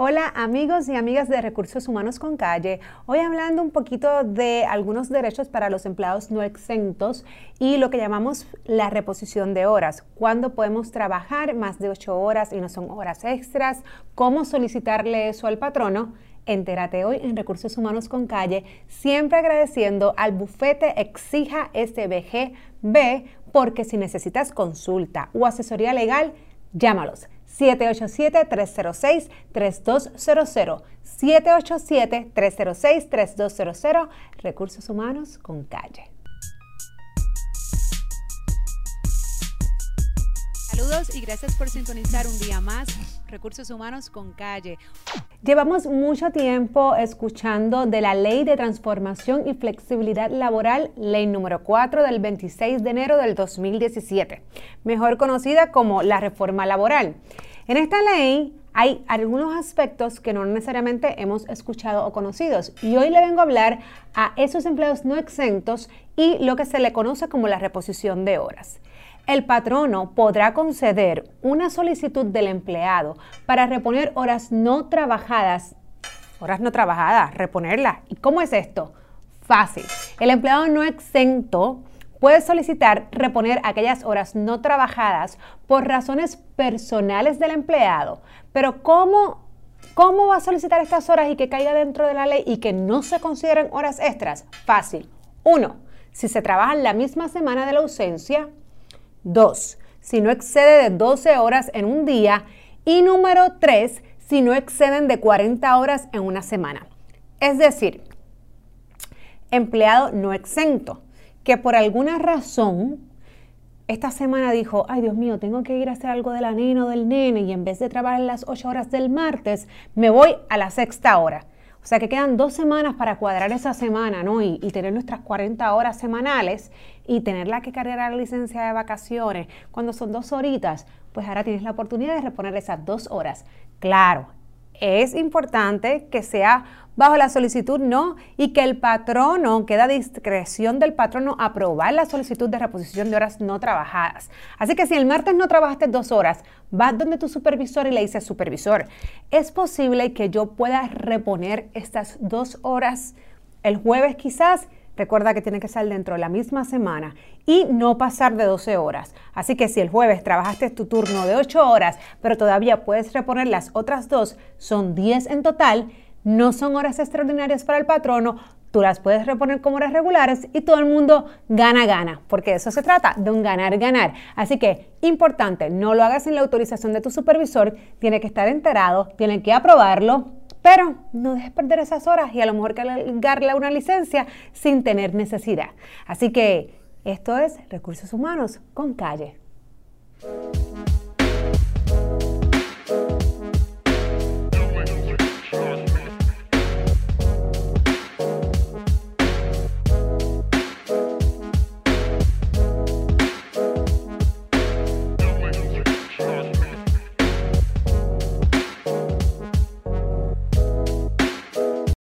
Hola amigos y amigas de Recursos Humanos con Calle. Hoy hablando un poquito de algunos derechos para los empleados no exentos y lo que llamamos la reposición de horas. Cuándo podemos trabajar más de ocho horas y no son horas extras. Cómo solicitarle eso al patrono. Entérate hoy en Recursos Humanos con Calle, siempre agradeciendo al bufete Exija SBG B, porque si necesitas consulta o asesoría legal, llámalos 787-306-3200. 787-306-3200. Recursos Humanos con Calle. Saludos y gracias por sintonizar un día más Recursos Humanos con Calle. Llevamos mucho tiempo escuchando de la Ley de Transformación y Flexibilidad Laboral, ley número 4 del 26 de enero del 2017, mejor conocida como la reforma laboral. En esta ley hay algunos aspectos que no necesariamente hemos escuchado o conocidos y hoy le vengo a hablar a esos empleados no exentos y lo que se le conoce como la reposición de horas. El patrono podrá conceder una solicitud del empleado para reponer horas no trabajadas. Horas no trabajadas, reponerlas. ¿Y cómo es esto? Fácil. El empleado no exento puede solicitar reponer aquellas horas no trabajadas por razones personales del empleado. Pero ¿cómo, cómo va a solicitar estas horas y que caiga dentro de la ley y que no se consideren horas extras? Fácil. Uno, si se trabaja en la misma semana de la ausencia. Dos, si no excede de 12 horas en un día. Y número tres, si no exceden de 40 horas en una semana. Es decir, empleado no exento que por alguna razón esta semana dijo, ay Dios mío, tengo que ir a hacer algo de la nena o del nene y en vez de trabajar las 8 horas del martes, me voy a la sexta hora. O sea que quedan dos semanas para cuadrar esa semana, ¿no? Y, y, tener nuestras 40 horas semanales y tenerla que cargar la licencia de vacaciones cuando son dos horitas, pues ahora tienes la oportunidad de reponer esas dos horas. Claro, es importante que sea bajo la solicitud no y que el patrono, queda discreción del patrono aprobar la solicitud de reposición de horas no trabajadas. Así que si el martes no trabajaste dos horas, vas donde tu supervisor y le dices, supervisor, es posible que yo pueda reponer estas dos horas el jueves quizás Recuerda que tiene que ser dentro de la misma semana y no pasar de 12 horas. Así que si el jueves trabajaste tu turno de 8 horas, pero todavía puedes reponer las otras dos, son 10 en total, no son horas extraordinarias para el patrono, tú las puedes reponer como horas regulares y todo el mundo gana, gana, porque de eso se trata, de un ganar, ganar. Así que, importante, no lo hagas sin la autorización de tu supervisor, tiene que estar enterado, tiene que aprobarlo pero no dejes perder esas horas y a lo mejor cargarle una licencia sin tener necesidad. Así que esto es Recursos Humanos con Calle.